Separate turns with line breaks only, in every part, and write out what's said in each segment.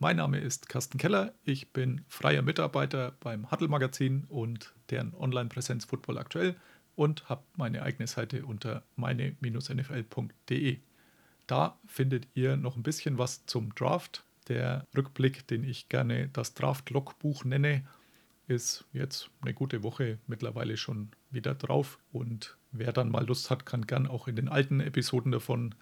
Mein Name ist Carsten Keller, ich bin freier Mitarbeiter beim Huddle Magazin und deren Online-Präsenz Football aktuell und habe meine eigene Seite unter meine-nfl.de. Da findet ihr noch ein bisschen was zum Draft. Der Rückblick, den ich gerne das Draft-Logbuch nenne, ist jetzt eine gute Woche mittlerweile schon wieder drauf. Und wer dann mal Lust hat, kann gern auch in den alten Episoden davon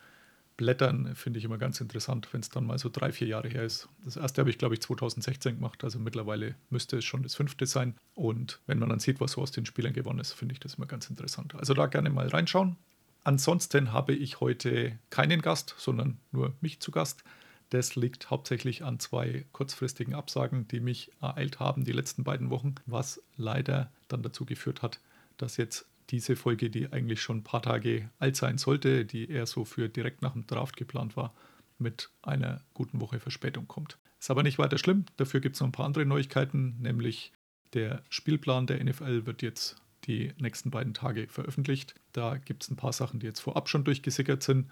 blättern. Finde ich immer ganz interessant, wenn es dann mal so drei, vier Jahre her ist. Das erste habe ich, glaube ich, 2016 gemacht. Also mittlerweile müsste es schon das fünfte sein. Und wenn man dann sieht, was so aus den Spielern gewonnen ist, finde ich das immer ganz interessant. Also da gerne mal reinschauen. Ansonsten habe ich heute keinen Gast, sondern nur mich zu Gast. Das liegt hauptsächlich an zwei kurzfristigen Absagen, die mich ereilt haben die letzten beiden Wochen, was leider dann dazu geführt hat, dass jetzt diese Folge, die eigentlich schon ein paar Tage alt sein sollte, die eher so für direkt nach dem Draft geplant war, mit einer guten Woche Verspätung kommt. Ist aber nicht weiter schlimm, dafür gibt es noch ein paar andere Neuigkeiten, nämlich der Spielplan der NFL wird jetzt die nächsten beiden Tage veröffentlicht. Da gibt es ein paar Sachen, die jetzt vorab schon durchgesickert sind.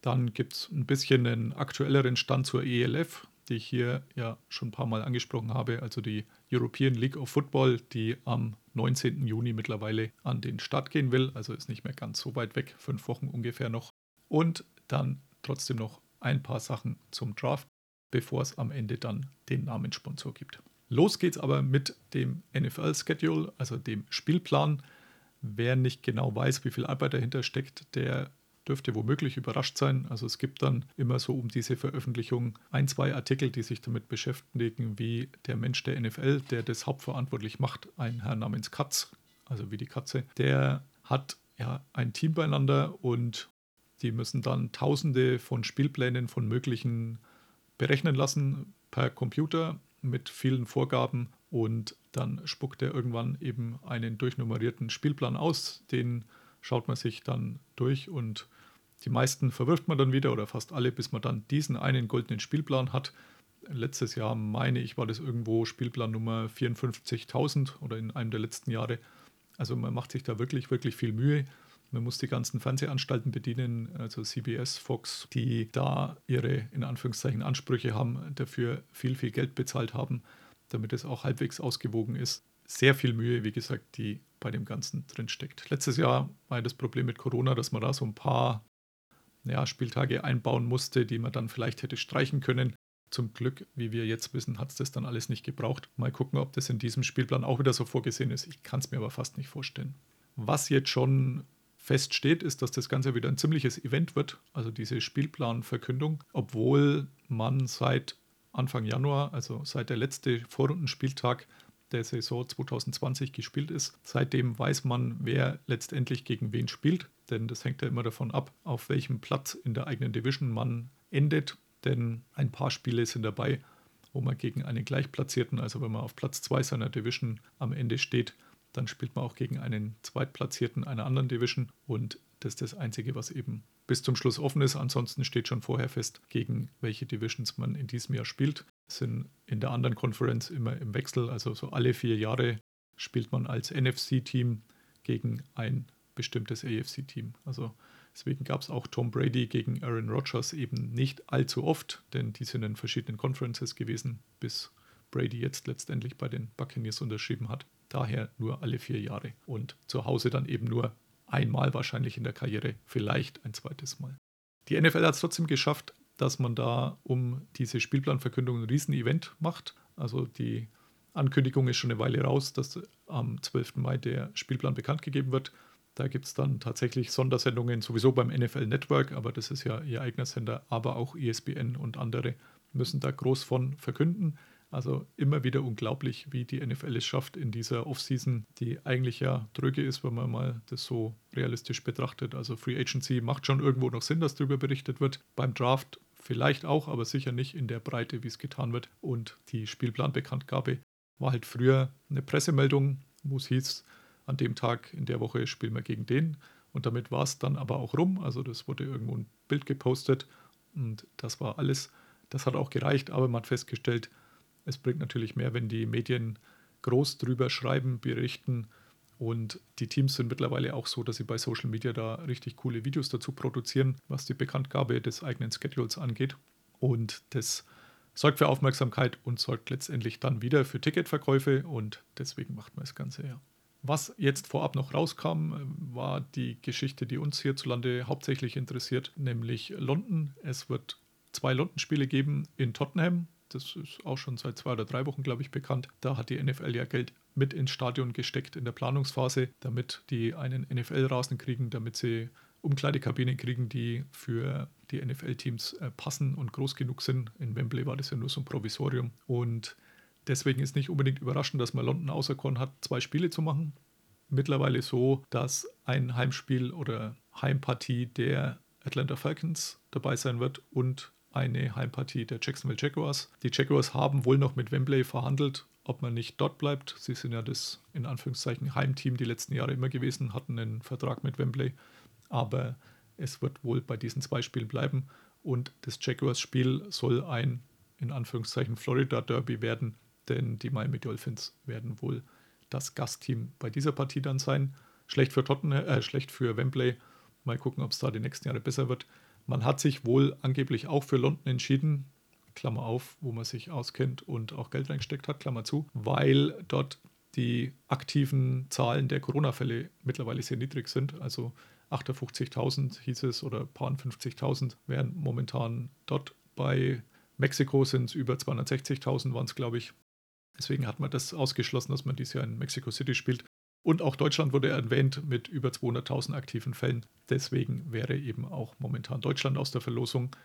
Dann gibt es ein bisschen einen aktuelleren Stand zur ELF, die ich hier ja schon ein paar Mal angesprochen habe, also die European League of Football, die am 19. Juni mittlerweile an den Start gehen will, also ist nicht mehr ganz so weit weg, fünf Wochen ungefähr noch. Und dann trotzdem noch ein paar Sachen zum Draft, bevor es am Ende dann den Namenssponsor gibt. Los geht's aber mit dem NFL-Schedule, also dem Spielplan. Wer nicht genau weiß, wie viel Arbeit dahinter steckt, der dürfte womöglich überrascht sein. Also es gibt dann immer so um diese Veröffentlichung ein, zwei Artikel, die sich damit beschäftigen, wie der Mensch der NFL, der das hauptverantwortlich macht, ein Herr namens Katz, also wie die Katze, der hat ja ein Team beieinander und die müssen dann tausende von Spielplänen von möglichen berechnen lassen per Computer mit vielen Vorgaben und dann spuckt er irgendwann eben einen durchnummerierten Spielplan aus, den schaut man sich dann durch und die meisten verwirft man dann wieder oder fast alle, bis man dann diesen einen goldenen Spielplan hat. Letztes Jahr meine ich, war das irgendwo Spielplan Nummer 54.000 oder in einem der letzten Jahre. Also man macht sich da wirklich, wirklich viel Mühe. Man muss die ganzen Fernsehanstalten bedienen, also CBS, Fox, die da ihre in Anführungszeichen Ansprüche haben, dafür viel, viel Geld bezahlt haben, damit es auch halbwegs ausgewogen ist. Sehr viel Mühe, wie gesagt, die bei dem Ganzen drinsteckt. Letztes Jahr war ja das Problem mit Corona, dass man da so ein paar ja, Spieltage einbauen musste, die man dann vielleicht hätte streichen können. Zum Glück, wie wir jetzt wissen, hat es das dann alles nicht gebraucht. Mal gucken, ob das in diesem Spielplan auch wieder so vorgesehen ist. Ich kann es mir aber fast nicht vorstellen. Was jetzt schon feststeht, ist, dass das Ganze wieder ein ziemliches Event wird, also diese Spielplanverkündung, obwohl man seit Anfang Januar, also seit der letzte Vorrundenspieltag der Saison 2020 gespielt ist. Seitdem weiß man, wer letztendlich gegen wen spielt, denn das hängt ja immer davon ab, auf welchem Platz in der eigenen Division man endet, denn ein paar Spiele sind dabei, wo man gegen einen Gleichplatzierten, also wenn man auf Platz 2 seiner Division am Ende steht, dann spielt man auch gegen einen Zweitplatzierten einer anderen Division und das ist das Einzige, was eben bis zum Schluss offen ist. Ansonsten steht schon vorher fest, gegen welche Divisions man in diesem Jahr spielt sind in der anderen Conference immer im Wechsel. Also so alle vier Jahre spielt man als NFC-Team gegen ein bestimmtes AFC-Team. Also deswegen gab es auch Tom Brady gegen Aaron Rodgers eben nicht allzu oft, denn die sind in verschiedenen Conferences gewesen, bis Brady jetzt letztendlich bei den Buccaneers unterschrieben hat. Daher nur alle vier Jahre und zu Hause dann eben nur einmal wahrscheinlich in der Karriere, vielleicht ein zweites Mal. Die NFL hat es trotzdem geschafft, dass man da um diese Spielplanverkündung ein Riesenevent macht. Also die Ankündigung ist schon eine Weile raus, dass am 12. Mai der Spielplan bekannt gegeben wird. Da gibt es dann tatsächlich Sondersendungen, sowieso beim NFL Network, aber das ist ja ihr eigener Sender, aber auch ESPN und andere müssen da groß von verkünden. Also immer wieder unglaublich, wie die NFL es schafft in dieser Offseason, die eigentlich ja dröge ist, wenn man mal das so realistisch betrachtet. Also Free Agency macht schon irgendwo noch Sinn, dass darüber berichtet wird. Beim Draft vielleicht auch, aber sicher nicht in der Breite, wie es getan wird. Und die Spielplanbekanntgabe war halt früher eine Pressemeldung, wo es hieß, an dem Tag in der Woche spielen wir gegen den. Und damit war es dann aber auch rum. Also das wurde irgendwo ein Bild gepostet und das war alles. Das hat auch gereicht, aber man hat festgestellt, es bringt natürlich mehr, wenn die Medien groß drüber schreiben, berichten. Und die Teams sind mittlerweile auch so, dass sie bei Social Media da richtig coole Videos dazu produzieren, was die Bekanntgabe des eigenen Schedules angeht. Und das sorgt für Aufmerksamkeit und sorgt letztendlich dann wieder für Ticketverkäufe und deswegen macht man das Ganze ja. Was jetzt vorab noch rauskam, war die Geschichte, die uns hierzulande hauptsächlich interessiert, nämlich London. Es wird zwei London-Spiele geben in Tottenham. Das ist auch schon seit zwei oder drei Wochen, glaube ich, bekannt. Da hat die NFL ja Geld mit ins Stadion gesteckt in der Planungsphase, damit die einen NFL-Rasen kriegen, damit sie Umkleidekabinen kriegen, die für die NFL-Teams äh, passen und groß genug sind. In Wembley war das ja nur so ein Provisorium. Und deswegen ist nicht unbedingt überraschend, dass man London auserkoren hat, zwei Spiele zu machen. Mittlerweile so, dass ein Heimspiel oder Heimpartie der Atlanta Falcons dabei sein wird und eine Heimpartie der Jacksonville Jaguars. Die Jaguars haben wohl noch mit Wembley verhandelt, ob man nicht dort bleibt. Sie sind ja das in Anführungszeichen Heimteam die letzten Jahre immer gewesen, hatten einen Vertrag mit Wembley. Aber es wird wohl bei diesen zwei Spielen bleiben. Und das Jaguars-Spiel soll ein in Anführungszeichen Florida Derby werden, denn die Miami Dolphins werden wohl das Gastteam bei dieser Partie dann sein. Schlecht für Tottenham, äh, schlecht für Wembley. Mal gucken, ob es da die nächsten Jahre besser wird. Man hat sich wohl angeblich auch für London entschieden, Klammer auf, wo man sich auskennt und auch Geld reingesteckt hat, Klammer zu, weil dort die aktiven Zahlen der Corona-Fälle mittlerweile sehr niedrig sind. Also 58.000 hieß es oder paar 50.000 wären momentan dort. Bei Mexiko sind es über 260.000 waren es, glaube ich. Deswegen hat man das ausgeschlossen, dass man dieses Jahr in Mexico City spielt. Und auch Deutschland wurde erwähnt mit über 200.000 aktiven Fällen. Deswegen wäre eben auch momentan Deutschland aus der Verlosung.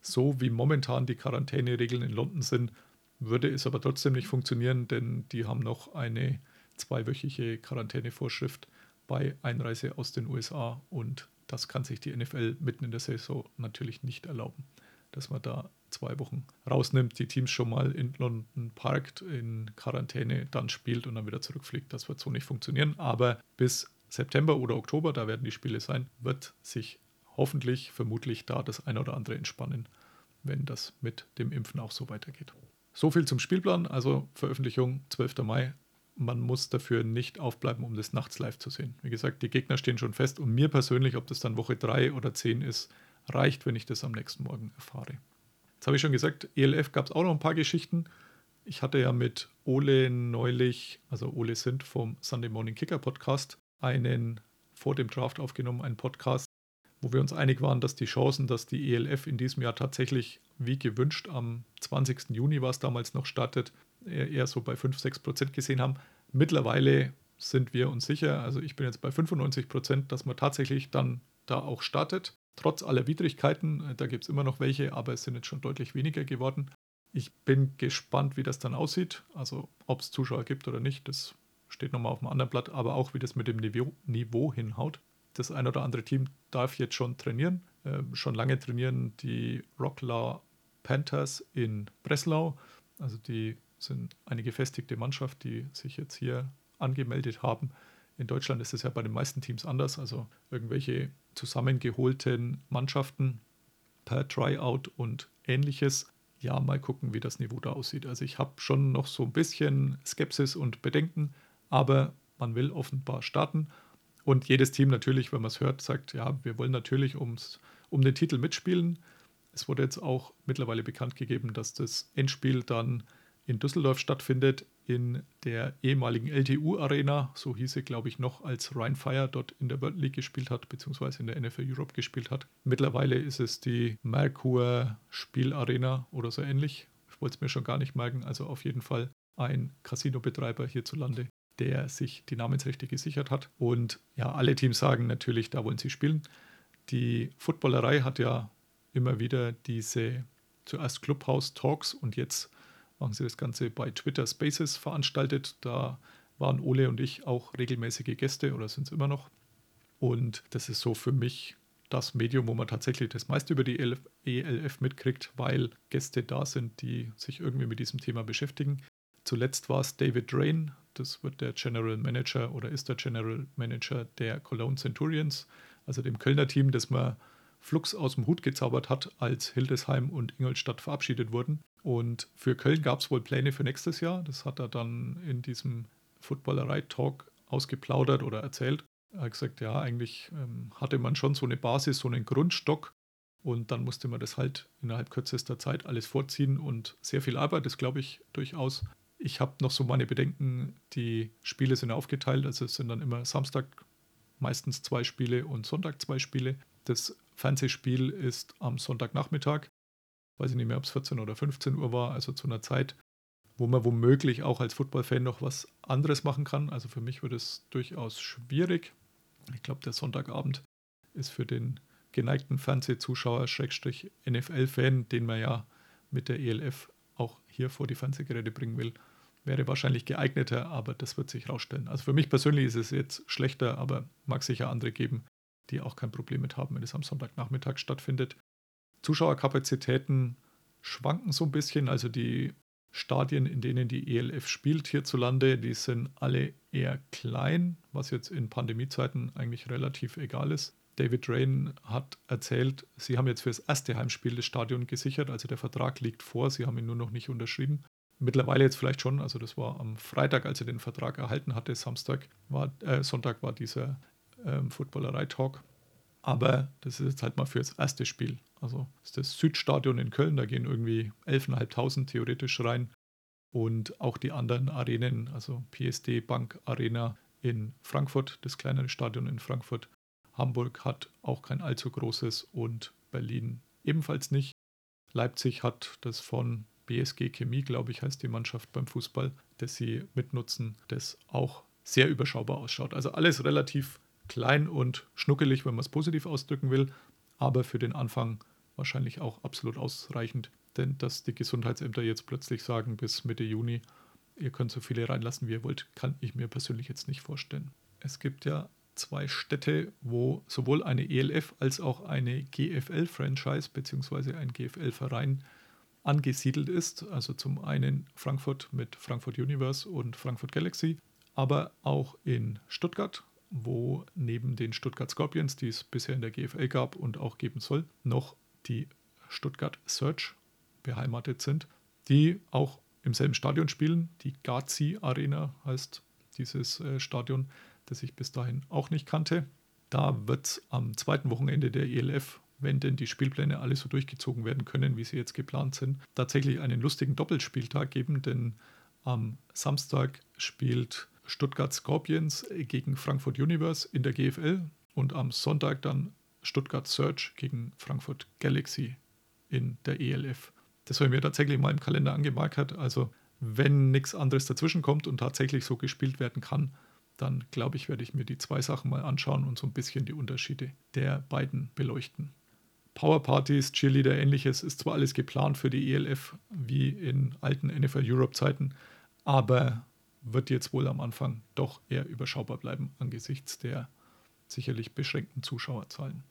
So wie momentan die Quarantäneregeln in London sind, würde es aber trotzdem nicht funktionieren, denn die haben noch eine zweiwöchige Quarantänevorschrift bei Einreise aus den USA und das kann sich die NFL mitten in der Saison natürlich nicht erlauben, dass man da zwei Wochen rausnimmt, die Teams schon mal in London parkt, in Quarantäne, dann spielt und dann wieder zurückfliegt. Das wird so nicht funktionieren. Aber bis September oder Oktober, da werden die Spiele sein, wird sich hoffentlich, vermutlich da das eine oder andere entspannen, wenn das mit dem Impfen auch so weitergeht. So viel zum Spielplan, also Veröffentlichung 12. Mai. Man muss dafür nicht aufbleiben, um das nachts live zu sehen. Wie gesagt, die Gegner stehen schon fest und mir persönlich, ob das dann Woche 3 oder 10 ist, reicht, wenn ich das am nächsten Morgen erfahre. Jetzt habe ich schon gesagt, ELF gab es auch noch ein paar Geschichten. Ich hatte ja mit Ole neulich, also Ole Sind vom Sunday Morning Kicker Podcast, einen vor dem Draft aufgenommen, einen Podcast, wo wir uns einig waren, dass die Chancen, dass die ELF in diesem Jahr tatsächlich wie gewünscht am 20. Juni war es damals noch startet, eher so bei 5, 6 Prozent gesehen haben. Mittlerweile sind wir uns sicher, also ich bin jetzt bei 95 Prozent, dass man tatsächlich dann da auch startet trotz aller Widrigkeiten. Äh, da gibt es immer noch welche, aber es sind jetzt schon deutlich weniger geworden. Ich bin gespannt, wie das dann aussieht. Also ob es Zuschauer gibt oder nicht, das steht nochmal auf dem anderen Blatt, aber auch wie das mit dem Niveau, Niveau hinhaut. Das ein oder andere Team darf jetzt schon trainieren, äh, schon lange trainieren die Rocklaw Panthers in Breslau. Also die sind eine gefestigte Mannschaft, die sich jetzt hier angemeldet haben. In Deutschland ist es ja bei den meisten Teams anders. Also irgendwelche zusammengeholten Mannschaften per Tryout und ähnliches. Ja, mal gucken, wie das Niveau da aussieht. Also ich habe schon noch so ein bisschen Skepsis und Bedenken, aber man will offenbar starten. Und jedes Team natürlich, wenn man es hört, sagt, ja, wir wollen natürlich ums, um den Titel mitspielen. Es wurde jetzt auch mittlerweile bekannt gegeben, dass das Endspiel dann in Düsseldorf stattfindet, in der ehemaligen LTU-Arena, so hieß sie, glaube ich, noch, als Ryan Fire dort in der World League gespielt hat, beziehungsweise in der NFL Europe gespielt hat. Mittlerweile ist es die Merkur Spielarena oder so ähnlich. Ich wollte es mir schon gar nicht merken. Also auf jeden Fall ein Casino-Betreiber hierzulande, der sich die Namensrechte gesichert hat. Und ja, alle Teams sagen natürlich, da wollen sie spielen. Die Footballerei hat ja immer wieder diese zuerst Clubhouse Talks und jetzt machen sie das Ganze bei Twitter Spaces veranstaltet. Da waren Ole und ich auch regelmäßige Gäste oder sind es immer noch. Und das ist so für mich das Medium, wo man tatsächlich das meiste über die ELF mitkriegt, weil Gäste da sind, die sich irgendwie mit diesem Thema beschäftigen. Zuletzt war es David Drain, Das wird der General Manager oder ist der General Manager der Cologne Centurions, also dem Kölner Team, das man flugs aus dem Hut gezaubert hat, als Hildesheim und Ingolstadt verabschiedet wurden. Und für Köln gab es wohl Pläne für nächstes Jahr. Das hat er dann in diesem Footballerei-Talk ausgeplaudert oder erzählt. Er hat gesagt, ja, eigentlich ähm, hatte man schon so eine Basis, so einen Grundstock. Und dann musste man das halt innerhalb kürzester Zeit alles vorziehen und sehr viel Arbeit ist, glaube ich, durchaus. Ich habe noch so meine Bedenken, die Spiele sind aufgeteilt, also es sind dann immer Samstag meistens zwei Spiele und Sonntag zwei Spiele. Das Fernsehspiel ist am Sonntagnachmittag. Weiß ich nicht mehr, ob es 14 oder 15 Uhr war, also zu einer Zeit, wo man womöglich auch als Footballfan noch was anderes machen kann. Also für mich wird es durchaus schwierig. Ich glaube, der Sonntagabend ist für den geneigten Fernsehzuschauer, Schrägstrich NFL-Fan, den man ja mit der ELF auch hier vor die Fernsehgeräte bringen will, wäre wahrscheinlich geeigneter, aber das wird sich rausstellen. Also für mich persönlich ist es jetzt schlechter, aber mag sicher andere geben, die auch kein Problem mit haben, wenn es am Sonntagnachmittag stattfindet. Zuschauerkapazitäten schwanken so ein bisschen, also die Stadien, in denen die ELF spielt hierzulande, die sind alle eher klein, was jetzt in Pandemiezeiten eigentlich relativ egal ist. David Rain hat erzählt, sie haben jetzt für das erste Heimspiel das Stadion gesichert, also der Vertrag liegt vor, sie haben ihn nur noch nicht unterschrieben. Mittlerweile jetzt vielleicht schon, also das war am Freitag, als er den Vertrag erhalten hatte, Samstag war, äh, Sonntag war dieser ähm, Footballerei-Talk. Aber das ist jetzt halt mal für das erste Spiel. Also das ist das Südstadion in Köln, da gehen irgendwie 11.500 theoretisch rein. Und auch die anderen Arenen, also PSD Bank Arena in Frankfurt, das kleinere Stadion in Frankfurt. Hamburg hat auch kein allzu großes und Berlin ebenfalls nicht. Leipzig hat das von BSG Chemie, glaube ich, heißt die Mannschaft beim Fußball, das sie mitnutzen, das auch sehr überschaubar ausschaut. Also alles relativ klein und schnuckelig, wenn man es positiv ausdrücken will, aber für den Anfang wahrscheinlich auch absolut ausreichend. Denn dass die Gesundheitsämter jetzt plötzlich sagen, bis Mitte Juni, ihr könnt so viele reinlassen, wie ihr wollt, kann ich mir persönlich jetzt nicht vorstellen. Es gibt ja zwei Städte, wo sowohl eine ELF als auch eine GFL-Franchise bzw. ein GFL-Verein angesiedelt ist. Also zum einen Frankfurt mit Frankfurt Universe und Frankfurt Galaxy, aber auch in Stuttgart, wo neben den Stuttgart Scorpions, die es bisher in der GFL gab und auch geben soll, noch die Stuttgart Search beheimatet sind, die auch im selben Stadion spielen. Die Gazi Arena heißt dieses äh, Stadion, das ich bis dahin auch nicht kannte. Da wird es am zweiten Wochenende der ELF wenn denn die Spielpläne alle so durchgezogen werden können, wie sie jetzt geplant sind, tatsächlich einen lustigen Doppelspieltag geben, denn am Samstag spielt Stuttgart Scorpions gegen Frankfurt Universe in der GFL und am Sonntag dann Stuttgart Search gegen Frankfurt Galaxy in der ELF. Das habe ich mir tatsächlich mal im Kalender angemarkert. Also, wenn nichts anderes dazwischen kommt und tatsächlich so gespielt werden kann, dann glaube ich, werde ich mir die zwei Sachen mal anschauen und so ein bisschen die Unterschiede der beiden beleuchten. Powerpartys, Cheerleader, ähnliches ist zwar alles geplant für die ELF wie in alten NFL Europe Zeiten, aber wird jetzt wohl am Anfang doch eher überschaubar bleiben angesichts der sicherlich beschränkten Zuschauerzahlen.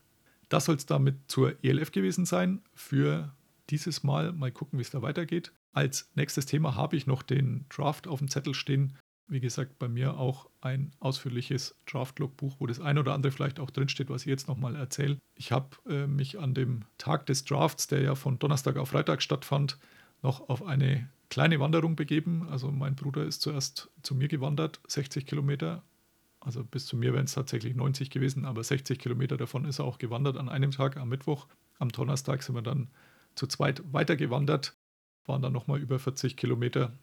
Das soll es damit zur ELF gewesen sein. Für dieses Mal mal gucken, wie es da weitergeht. Als nächstes Thema habe ich noch den Draft auf dem Zettel stehen wie gesagt, bei mir auch ein ausführliches Draft-Logbuch, wo das ein oder andere vielleicht auch drinsteht, was ich jetzt nochmal erzähle. Ich habe äh, mich an dem Tag des Drafts, der ja von Donnerstag auf Freitag stattfand, noch auf eine kleine Wanderung begeben. Also mein Bruder ist zuerst zu mir gewandert, 60 Kilometer. Also bis zu mir wären es tatsächlich 90 gewesen, aber 60 Kilometer davon ist er auch gewandert an einem Tag, am Mittwoch. Am Donnerstag sind wir dann zu zweit weitergewandert, waren dann nochmal über 40 Kilometer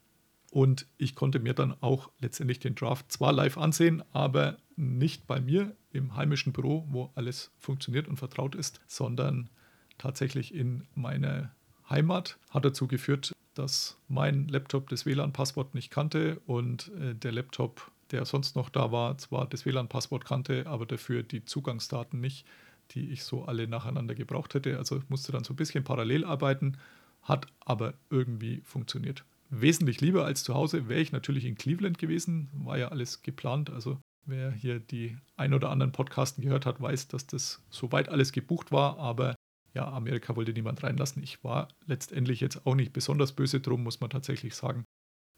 und ich konnte mir dann auch letztendlich den Draft zwar live ansehen, aber nicht bei mir im heimischen Büro, wo alles funktioniert und vertraut ist, sondern tatsächlich in meiner Heimat. Hat dazu geführt, dass mein Laptop das WLAN-Passwort nicht kannte und äh, der Laptop, der sonst noch da war, zwar das WLAN-Passwort kannte, aber dafür die Zugangsdaten nicht, die ich so alle nacheinander gebraucht hätte. Also musste dann so ein bisschen parallel arbeiten, hat aber irgendwie funktioniert wesentlich lieber als zu Hause wäre ich natürlich in Cleveland gewesen. War ja alles geplant. Also wer hier die ein oder anderen Podcasten gehört hat, weiß, dass das soweit alles gebucht war. Aber ja, Amerika wollte niemand reinlassen. Ich war letztendlich jetzt auch nicht besonders böse drum, muss man tatsächlich sagen.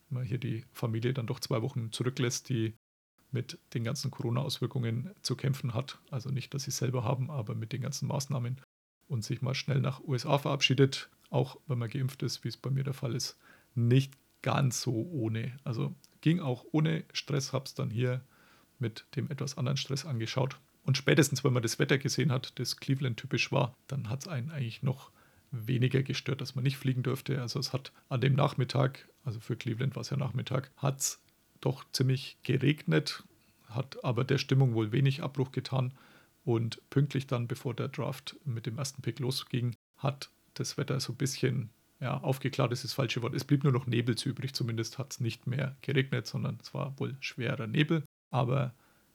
wenn man hier die Familie dann doch zwei Wochen zurücklässt, die mit den ganzen Corona-Auswirkungen zu kämpfen hat. Also nicht, dass sie es selber haben, aber mit den ganzen Maßnahmen und sich mal schnell nach USA verabschiedet, auch wenn man geimpft ist, wie es bei mir der Fall ist, nicht ganz so ohne. Also ging auch ohne Stress, habe es dann hier mit dem etwas anderen Stress angeschaut. Und spätestens, wenn man das Wetter gesehen hat, das Cleveland typisch war, dann hat es einen eigentlich noch weniger gestört, dass man nicht fliegen durfte. Also es hat an dem Nachmittag, also für Cleveland war es ja Nachmittag, hat es doch ziemlich geregnet, hat aber der Stimmung wohl wenig Abbruch getan. Und pünktlich dann, bevor der Draft mit dem ersten Pick losging, hat das Wetter so ein bisschen ja, aufgeklärt, ist das falsche Wort. Es blieb nur noch Nebel übrig, zumindest hat es nicht mehr geregnet, sondern es war wohl schwerer Nebel. Aber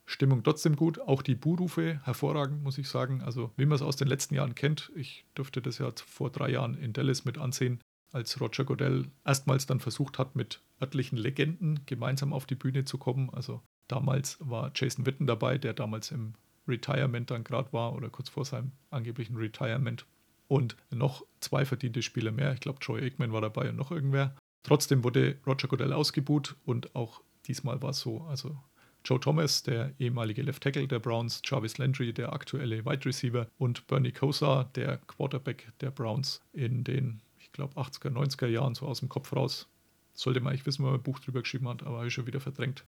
Stimmung trotzdem gut. Auch die Buhrufe hervorragend, muss ich sagen. Also, wie man es aus den letzten Jahren kennt, ich durfte das ja vor drei Jahren in Dallas mit ansehen, als Roger Godell erstmals dann versucht hat, mit örtlichen Legenden gemeinsam auf die Bühne zu kommen. Also, damals war Jason Witten dabei, der damals im Retirement dann gerade war oder kurz vor seinem angeblichen Retirement. Und noch zwei verdiente Spieler mehr. Ich glaube, Troy Aikman war dabei und noch irgendwer. Trotzdem wurde Roger Godell ausgebuht und auch diesmal war es so. Also Joe Thomas, der ehemalige Left Tackle der Browns, Jarvis Landry, der aktuelle Wide Receiver und Bernie Kosar, der Quarterback der Browns in den, ich glaube, 80er, 90er Jahren, so aus dem Kopf raus. Sollte man eigentlich wissen, wenn man ein Buch drüber geschrieben hat, aber habe ich schon wieder verdrängt.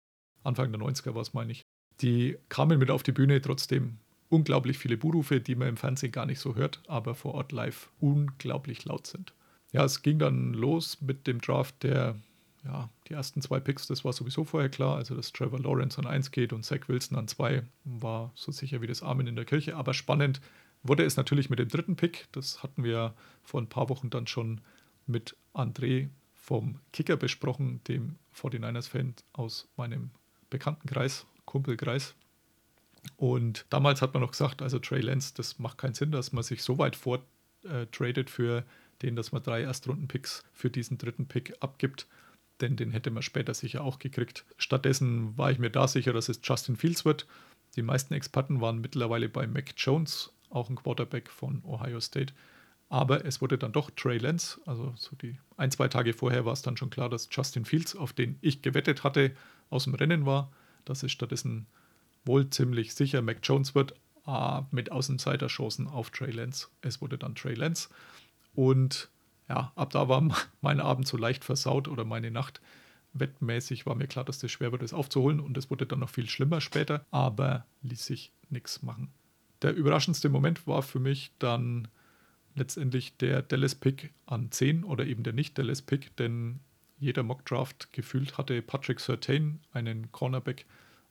Anfang der 90er war es, meine ich. Die kamen mit auf die Bühne, trotzdem unglaublich viele Buhrufe, die man im Fernsehen gar nicht so hört, aber vor Ort live unglaublich laut sind. Ja, es ging dann los mit dem Draft der ja, die ersten zwei Picks, das war sowieso vorher klar. Also, dass Trevor Lawrence an 1 geht und Zach Wilson an 2, war so sicher wie das Amen in der Kirche. Aber spannend wurde es natürlich mit dem dritten Pick. Das hatten wir vor ein paar Wochen dann schon mit André vom Kicker besprochen, dem 49ers-Fan aus meinem Bekanntenkreis, Kumpelkreis. Und damals hat man noch gesagt, also Trey Lance, das macht keinen Sinn, dass man sich so weit vortradet für den, dass man drei Erstrunden-Picks für diesen dritten Pick abgibt denn den hätte man später sicher auch gekriegt. Stattdessen war ich mir da sicher, dass es Justin Fields wird. Die meisten Experten waren mittlerweile bei Mac Jones, auch ein Quarterback von Ohio State. Aber es wurde dann doch Trey Lance. Also so die ein, zwei Tage vorher war es dann schon klar, dass Justin Fields, auf den ich gewettet hatte, aus dem Rennen war. Dass es stattdessen wohl ziemlich sicher Mac Jones wird, mit Außenseiterchancen auf Trey Lance. Es wurde dann Trey Lance. Und ja, ab da war mein Abend so leicht versaut oder meine Nacht. Wettmäßig war mir klar, dass das schwer wird, das aufzuholen und es wurde dann noch viel schlimmer später, aber ließ sich nichts machen. Der überraschendste Moment war für mich dann letztendlich der Dallas-Pick an 10 oder eben der Nicht-Dallas-Pick, denn jeder Mock-Draft gefühlt hatte Patrick Surtain, einen Cornerback,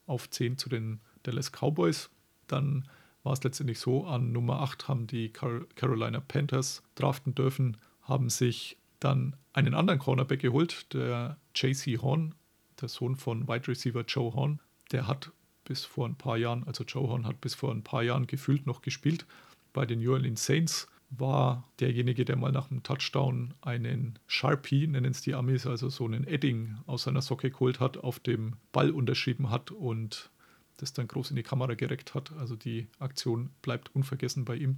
auf 10 zu den Dallas Cowboys. Dann war es letztendlich so, an Nummer 8 haben die Carolina Panthers draften dürfen haben sich dann einen anderen Cornerback geholt, der JC Horn, der Sohn von Wide Receiver Joe Horn. Der hat bis vor ein paar Jahren, also Joe Horn hat bis vor ein paar Jahren gefühlt noch gespielt. Bei den New Orleans Saints war derjenige, der mal nach einem Touchdown einen Sharpie, nennen es die Amis, also so einen Edding aus seiner Socke geholt hat, auf dem Ball unterschrieben hat und das dann groß in die Kamera gereckt hat. Also die Aktion bleibt unvergessen bei ihm.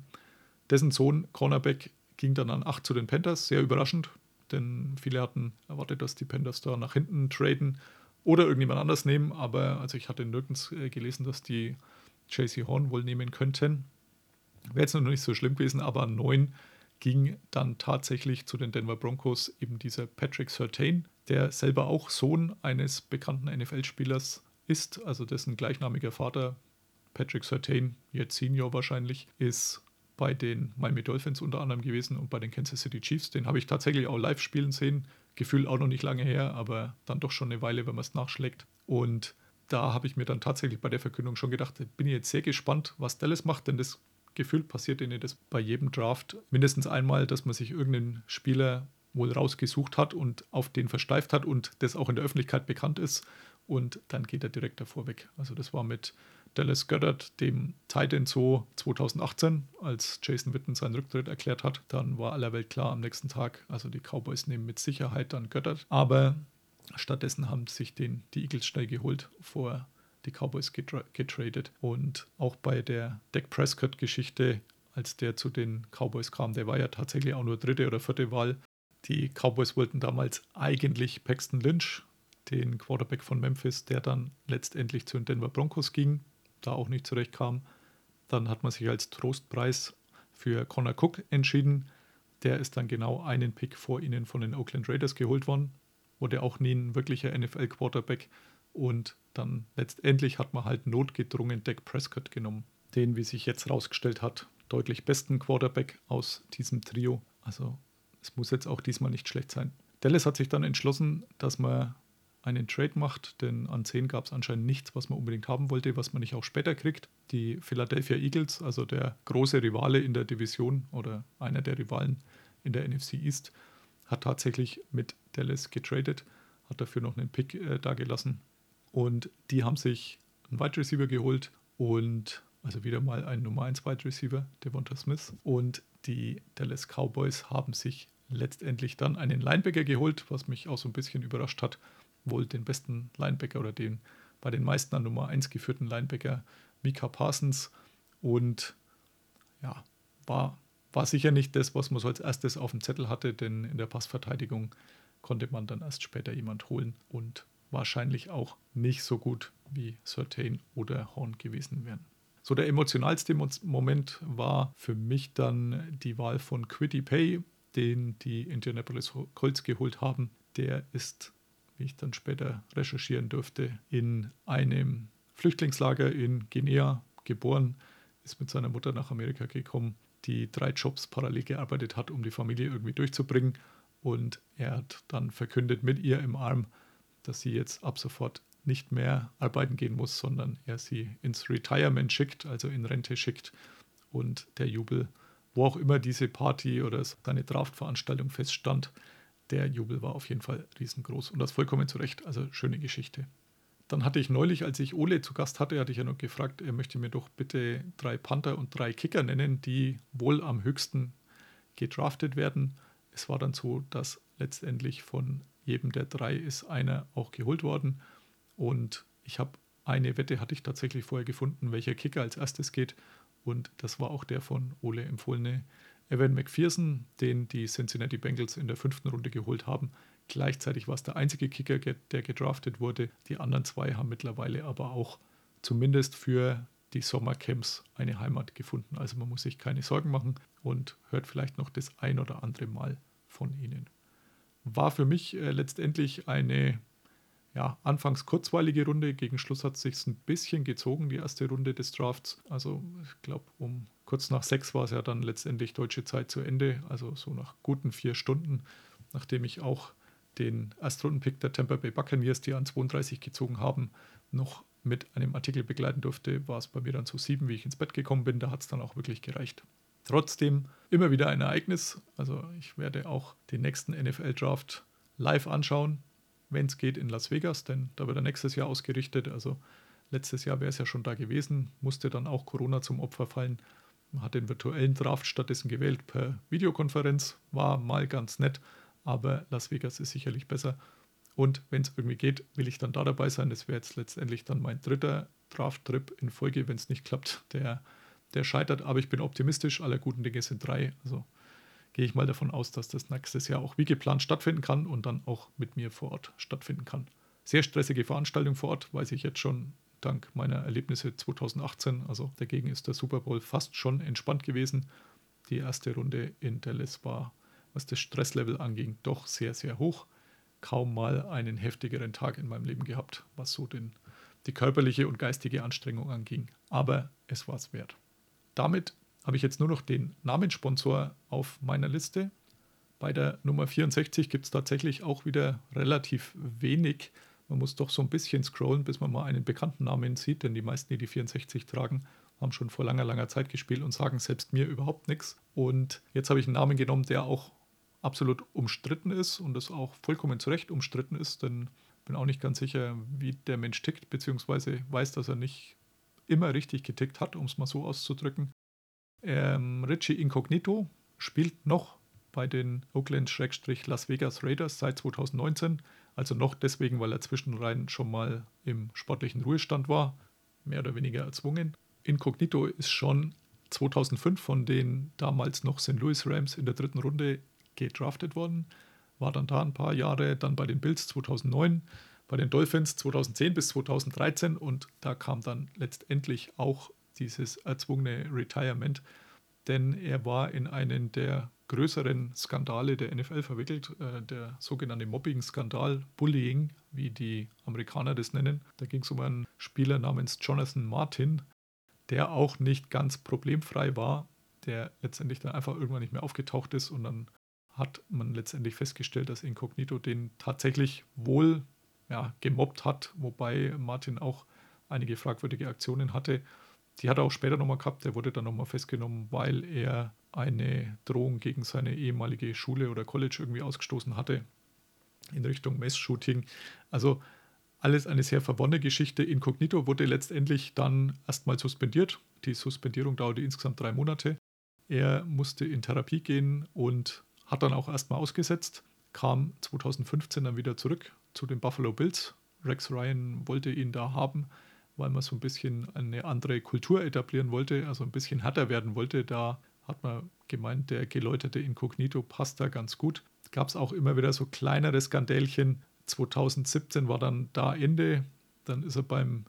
Dessen Sohn, Cornerback, ging dann an 8 zu den Panthers, sehr überraschend, denn viele hatten erwartet, dass die Panthers da nach hinten traden oder irgendjemand anders nehmen, aber also ich hatte nirgends äh, gelesen, dass die JC Horn wohl nehmen könnten. Wäre jetzt noch nicht so schlimm gewesen, aber an 9 ging dann tatsächlich zu den Denver Broncos eben dieser Patrick Surtain, der selber auch Sohn eines bekannten NFL-Spielers ist, also dessen gleichnamiger Vater Patrick Surtain, jetzt Senior wahrscheinlich, ist bei den Miami Dolphins unter anderem gewesen und bei den Kansas City Chiefs. Den habe ich tatsächlich auch live spielen sehen. Gefühl auch noch nicht lange her, aber dann doch schon eine Weile, wenn man es nachschlägt. Und da habe ich mir dann tatsächlich bei der Verkündung schon gedacht, bin ich jetzt sehr gespannt, was Dallas macht, denn das Gefühl passiert ihnen das bei jedem Draft mindestens einmal, dass man sich irgendeinen Spieler wohl rausgesucht hat und auf den versteift hat und das auch in der Öffentlichkeit bekannt ist und dann geht er direkt davor weg. Also das war mit Dallas Goddard, dem Titan so 2018, als Jason Witten seinen Rücktritt erklärt hat. Dann war aller Welt klar am nächsten Tag, also die Cowboys nehmen mit Sicherheit dann Goddard. Aber stattdessen haben sich den, die Eagles schnell geholt vor die Cowboys getra getradet. Und auch bei der Dak Prescott-Geschichte, als der zu den Cowboys kam, der war ja tatsächlich auch nur dritte oder vierte Wahl. Die Cowboys wollten damals eigentlich Paxton Lynch, den Quarterback von Memphis, der dann letztendlich zu den Denver Broncos ging, da auch nicht zurechtkam. Dann hat man sich als Trostpreis für Connor Cook entschieden. Der ist dann genau einen Pick vor ihnen von den Oakland Raiders geholt worden. Wurde auch nie ein wirklicher NFL-Quarterback. Und dann letztendlich hat man halt notgedrungen Dak Prescott genommen. Den, wie sich jetzt herausgestellt hat, deutlich besten Quarterback aus diesem Trio. Also es muss jetzt auch diesmal nicht schlecht sein. Dallas hat sich dann entschlossen, dass man einen Trade macht, denn an 10 gab es anscheinend nichts, was man unbedingt haben wollte, was man nicht auch später kriegt. Die Philadelphia Eagles, also der große Rivale in der Division oder einer der Rivalen in der NFC East, hat tatsächlich mit Dallas getradet, hat dafür noch einen Pick äh, dagelassen. Und die haben sich einen Wide Receiver geholt und also wieder mal ein Nummer 1 Wide Receiver, Devonta Smith. Und die Dallas Cowboys haben sich letztendlich dann einen Linebacker geholt, was mich auch so ein bisschen überrascht hat. Wohl den besten Linebacker oder den bei den meisten an Nummer 1 geführten Linebacker Mika Parsons. Und ja, war, war sicher nicht das, was man so als erstes auf dem Zettel hatte, denn in der Passverteidigung konnte man dann erst später jemand holen und wahrscheinlich auch nicht so gut wie Certain oder Horn gewesen wären. So der emotionalste Moment war für mich dann die Wahl von Quiddy Pay, den die Indianapolis Colts geholt haben. Der ist, wie ich dann später recherchieren durfte, in einem Flüchtlingslager in Guinea geboren, ist mit seiner Mutter nach Amerika gekommen, die drei Jobs parallel gearbeitet hat, um die Familie irgendwie durchzubringen. Und er hat dann verkündet mit ihr im Arm, dass sie jetzt ab sofort nicht mehr arbeiten gehen muss, sondern er sie ins Retirement schickt, also in Rente schickt. Und der Jubel, wo auch immer diese Party oder seine Draftveranstaltung feststand, der Jubel war auf jeden Fall riesengroß und das vollkommen zu Recht. Also schöne Geschichte. Dann hatte ich neulich, als ich Ole zu Gast hatte, hatte ich ja noch gefragt, er möchte mir doch bitte drei Panther und drei Kicker nennen, die wohl am höchsten gedraftet werden. Es war dann so, dass letztendlich von jedem der drei ist einer auch geholt worden. Und ich habe eine Wette hatte ich tatsächlich vorher gefunden, welcher Kicker als erstes geht. Und das war auch der von Ole empfohlene Evan McPherson, den die Cincinnati Bengals in der fünften Runde geholt haben. Gleichzeitig war es der einzige Kicker, der gedraftet wurde. Die anderen zwei haben mittlerweile aber auch zumindest für die Sommercamps eine Heimat gefunden. Also man muss sich keine Sorgen machen und hört vielleicht noch das ein oder andere Mal von ihnen. War für mich äh, letztendlich eine ja, anfangs kurzweilige Runde. Gegen Schluss hat es sich ein bisschen gezogen, die erste Runde des Drafts. Also ich glaube, um kurz nach sechs war es ja dann letztendlich deutsche Zeit zu Ende. Also so nach guten vier Stunden, nachdem ich auch den Erstrundenpick der Tampa Bay Buccaneers, die an 32 gezogen haben, noch mit einem Artikel begleiten durfte, war es bei mir dann so sieben, wie ich ins Bett gekommen bin. Da hat es dann auch wirklich gereicht. Trotzdem immer wieder ein Ereignis. Also ich werde auch den nächsten NFL-Draft live anschauen wenn es geht, in Las Vegas, denn da wird er nächstes Jahr ausgerichtet. Also letztes Jahr wäre es ja schon da gewesen, musste dann auch Corona zum Opfer fallen. Man hat den virtuellen Draft stattdessen gewählt per Videokonferenz, war mal ganz nett, aber Las Vegas ist sicherlich besser. Und wenn es irgendwie geht, will ich dann da dabei sein. Das wäre jetzt letztendlich dann mein dritter Draft-Trip in Folge, wenn es nicht klappt. Der, der scheitert, aber ich bin optimistisch. Aller guten Dinge sind drei. Also gehe ich mal davon aus, dass das nächstes Jahr auch wie geplant stattfinden kann und dann auch mit mir vor Ort stattfinden kann. Sehr stressige Veranstaltung vor Ort, weiß ich jetzt schon dank meiner Erlebnisse 2018. Also dagegen ist der Super Bowl fast schon entspannt gewesen. Die erste Runde in Dallas war, was das Stresslevel anging, doch sehr, sehr hoch. Kaum mal einen heftigeren Tag in meinem Leben gehabt, was so den, die körperliche und geistige Anstrengung anging. Aber es war es wert. Damit habe ich jetzt nur noch den Namenssponsor auf meiner Liste. Bei der Nummer 64 gibt es tatsächlich auch wieder relativ wenig. Man muss doch so ein bisschen scrollen, bis man mal einen bekannten Namen sieht, denn die meisten, die die 64 tragen, haben schon vor langer, langer Zeit gespielt und sagen selbst mir überhaupt nichts. Und jetzt habe ich einen Namen genommen, der auch absolut umstritten ist und das auch vollkommen zu Recht umstritten ist, denn bin auch nicht ganz sicher, wie der Mensch tickt, beziehungsweise weiß, dass er nicht immer richtig getickt hat, um es mal so auszudrücken. Ähm, Richie Incognito spielt noch bei den Oakland-Las Vegas Raiders seit 2019. Also noch deswegen, weil er zwischenrein schon mal im sportlichen Ruhestand war, mehr oder weniger erzwungen. Incognito ist schon 2005 von den damals noch St. Louis Rams in der dritten Runde gedraftet worden. war dann da ein paar Jahre, dann bei den Bills 2009, bei den Dolphins 2010 bis 2013 und da kam dann letztendlich auch dieses erzwungene Retirement, denn er war in einen der größeren Skandale der NFL verwickelt, äh, der sogenannte Mobbing-Skandal, Bullying, wie die Amerikaner das nennen. Da ging es um einen Spieler namens Jonathan Martin, der auch nicht ganz problemfrei war, der letztendlich dann einfach irgendwann nicht mehr aufgetaucht ist und dann hat man letztendlich festgestellt, dass Incognito den tatsächlich wohl ja, gemobbt hat, wobei Martin auch einige fragwürdige Aktionen hatte. Die hat er auch später nochmal gehabt. Der wurde dann nochmal festgenommen, weil er eine Drohung gegen seine ehemalige Schule oder College irgendwie ausgestoßen hatte in Richtung Mess-Shooting. Also alles eine sehr verwonnene Geschichte. Incognito wurde letztendlich dann erstmal suspendiert. Die Suspendierung dauerte insgesamt drei Monate. Er musste in Therapie gehen und hat dann auch erstmal ausgesetzt, kam 2015 dann wieder zurück zu den Buffalo Bills. Rex Ryan wollte ihn da haben, weil man so ein bisschen eine andere Kultur etablieren wollte, also ein bisschen härter werden wollte. Da hat man gemeint, der geläuterte Inkognito passt da ganz gut. Gab es auch immer wieder so kleinere Skandälchen. 2017 war dann da Ende. Dann ist er beim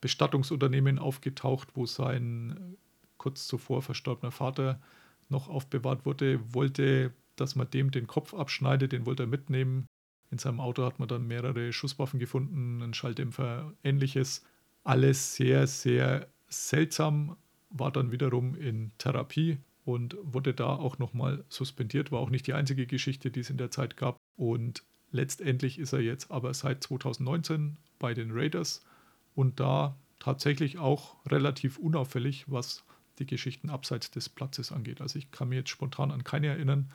Bestattungsunternehmen aufgetaucht, wo sein kurz zuvor verstorbener Vater noch aufbewahrt wurde, wollte, dass man dem den Kopf abschneidet, den wollte er mitnehmen. In seinem Auto hat man dann mehrere Schusswaffen gefunden, einen Schalldämpfer, ähnliches. Alles sehr, sehr seltsam, war dann wiederum in Therapie und wurde da auch nochmal suspendiert. War auch nicht die einzige Geschichte, die es in der Zeit gab. Und letztendlich ist er jetzt aber seit 2019 bei den Raiders und da tatsächlich auch relativ unauffällig, was die Geschichten abseits des Platzes angeht. Also ich kann mir jetzt spontan an keine erinnern.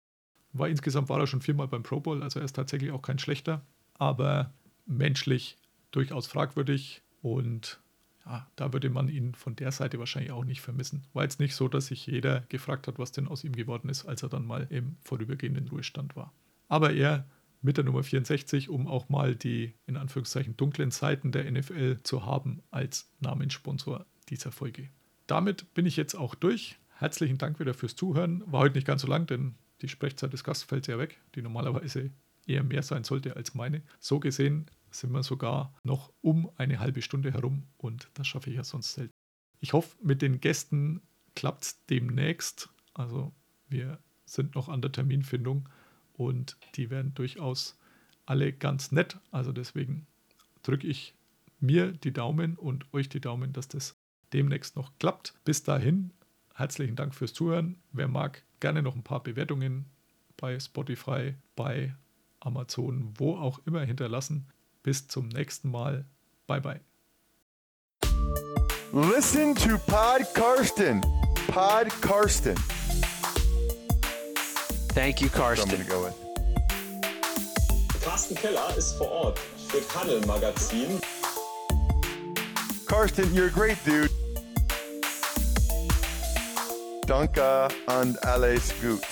War insgesamt war er schon viermal beim Pro Bowl, also er ist tatsächlich auch kein schlechter, aber menschlich durchaus fragwürdig und ja, da würde man ihn von der Seite wahrscheinlich auch nicht vermissen. War jetzt nicht so, dass sich jeder gefragt hat, was denn aus ihm geworden ist, als er dann mal im vorübergehenden Ruhestand war. Aber er mit der Nummer 64, um auch mal die in Anführungszeichen dunklen Seiten der NFL zu haben als Namenssponsor dieser Folge damit bin ich jetzt auch durch. Herzlichen Dank wieder fürs Zuhören. War heute nicht ganz so lang, denn die Sprechzeit des Gastes fällt sehr weg, die normalerweise eher mehr sein sollte als meine. So gesehen sind wir sogar noch um eine halbe Stunde herum und das schaffe ich ja sonst selten. Ich hoffe, mit den Gästen klappt es demnächst. Also wir sind noch an der Terminfindung und die werden durchaus alle ganz nett. Also deswegen drücke ich mir die Daumen und euch die Daumen, dass das demnächst noch klappt. Bis dahin, herzlichen Dank fürs Zuhören. Wer mag, gerne noch ein paar Bewertungen bei Spotify, bei Amazon, wo auch immer hinterlassen. Bis zum nächsten Mal. Bye bye.
Listen to Pod Karsten. Pod Karsten.
Thank you,
I'm
Karsten.
to go with.
Carsten Keller ist vor Ort für Paddel Magazin.
Karsten, you're a great dude. Danke and alles gut.